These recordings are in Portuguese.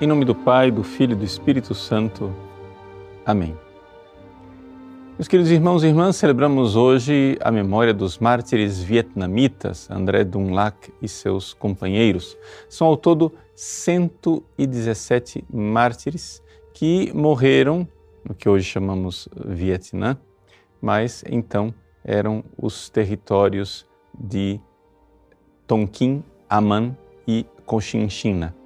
Em nome do Pai, do Filho e do Espírito Santo. Amém. Meus queridos irmãos e irmãs, celebramos hoje a memória dos mártires vietnamitas André Dunlac e seus companheiros. São ao todo 117 mártires que morreram no que hoje chamamos Vietnã, mas então eram os territórios de Tonkin, Aman e Cochinchina.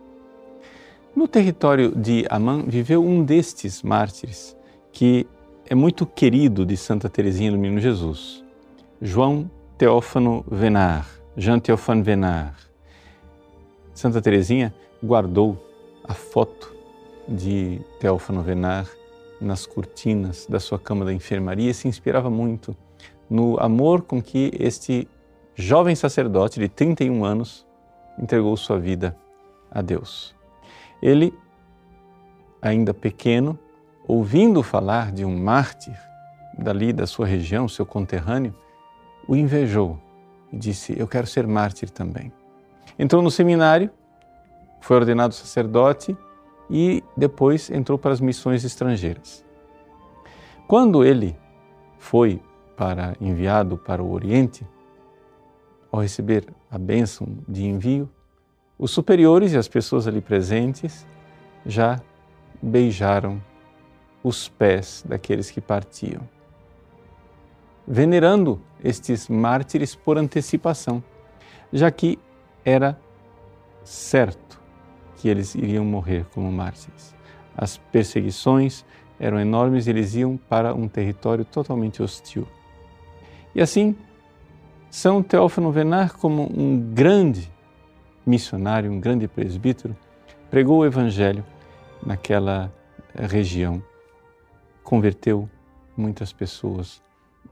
No território de Amman viveu um destes mártires que é muito querido de Santa Teresinha do Menino Jesus, João Teófano Venar, Jean Teófano Venar. Santa Teresinha guardou a foto de Teófano Venar nas cortinas da sua cama da enfermaria e se inspirava muito no amor com que este jovem sacerdote de 31 anos entregou sua vida a Deus. Ele, ainda pequeno, ouvindo falar de um mártir dali da sua região, seu conterrâneo, o invejou e disse: Eu quero ser mártir também. Entrou no seminário, foi ordenado sacerdote e depois entrou para as missões estrangeiras. Quando ele foi para enviado para o Oriente, ao receber a bênção de envio, os superiores e as pessoas ali presentes já beijaram os pés daqueles que partiam, venerando estes mártires por antecipação, já que era certo que eles iriam morrer como mártires. As perseguições eram enormes e eles iam para um território totalmente hostil. E assim, São Teófano Venar, como um grande missionário, um grande presbítero, pregou o Evangelho naquela região, converteu muitas pessoas,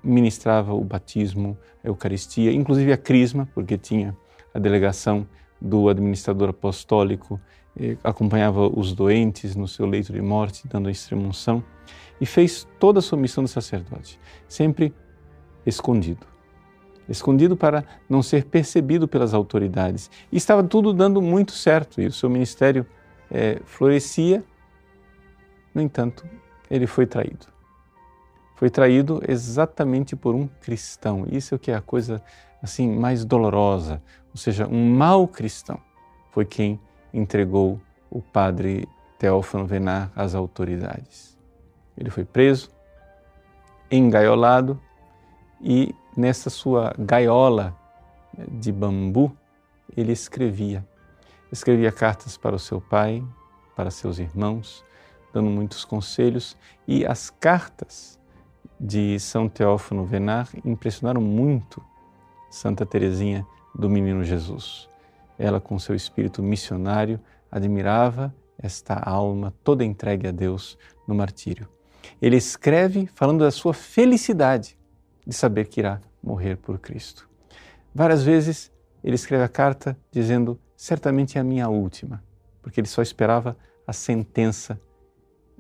ministrava o batismo, a Eucaristia, inclusive a Crisma, porque tinha a delegação do administrador apostólico, eh, acompanhava os doentes no seu leito de morte, dando a extremunção, e fez toda a sua missão de sacerdote, sempre escondido escondido para não ser percebido pelas autoridades. E estava tudo dando muito certo e o seu ministério é, florescia. No entanto, ele foi traído. Foi traído exatamente por um cristão. Isso é o que é a coisa assim mais dolorosa. Ou seja, um mau cristão foi quem entregou o padre Teófano Venar às autoridades. Ele foi preso, engaiolado e nessa sua gaiola de bambu, ele escrevia. Escrevia cartas para o seu pai, para seus irmãos, dando muitos conselhos, e as cartas de São Teófano Venar impressionaram muito Santa Teresinha do Menino Jesus. Ela, com seu espírito missionário, admirava esta alma toda entregue a Deus no martírio. Ele escreve falando da sua felicidade de saber que irá morrer por Cristo. Várias vezes ele escreve a carta dizendo: certamente é a minha última, porque ele só esperava a sentença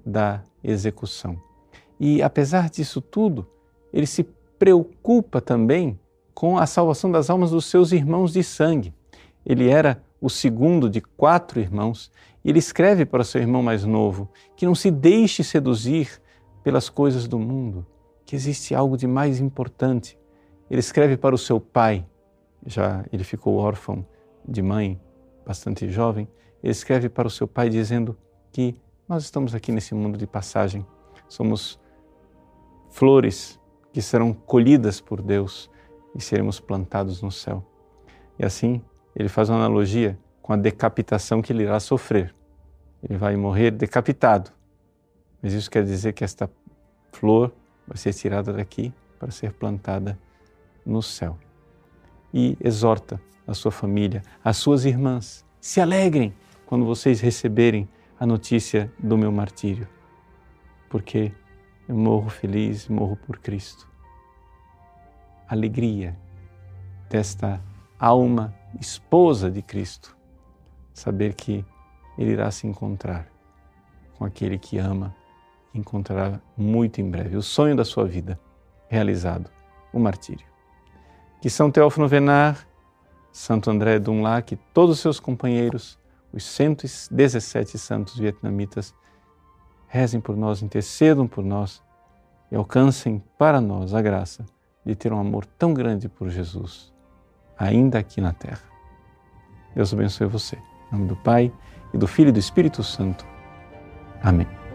da execução. E apesar disso tudo, ele se preocupa também com a salvação das almas dos seus irmãos de sangue. Ele era o segundo de quatro irmãos e ele escreve para seu irmão mais novo que não se deixe seduzir pelas coisas do mundo, que existe algo de mais importante. Ele escreve para o seu pai, já ele ficou órfão de mãe, bastante jovem. Ele escreve para o seu pai dizendo que nós estamos aqui nesse mundo de passagem, somos flores que serão colhidas por Deus e seremos plantados no céu. E assim, ele faz uma analogia com a decapitação que ele irá sofrer. Ele vai morrer decapitado. Mas isso quer dizer que esta flor vai ser tirada daqui para ser plantada no céu. E exorta a sua família, as suas irmãs, se alegrem quando vocês receberem a notícia do meu martírio, porque eu morro feliz, morro por Cristo. Alegria desta alma esposa de Cristo, saber que ele irá se encontrar com aquele que ama encontrará muito em breve o sonho da sua vida realizado, o martírio. Que São Teófano Venar, Santo André Dunlac e todos os seus companheiros os 117 santos vietnamitas, rezem por nós, intercedam por nós e alcancem para nós a graça de ter um amor tão grande por Jesus, ainda aqui na terra. Deus abençoe você. Em nome do Pai, e do Filho e do Espírito Santo. Amém.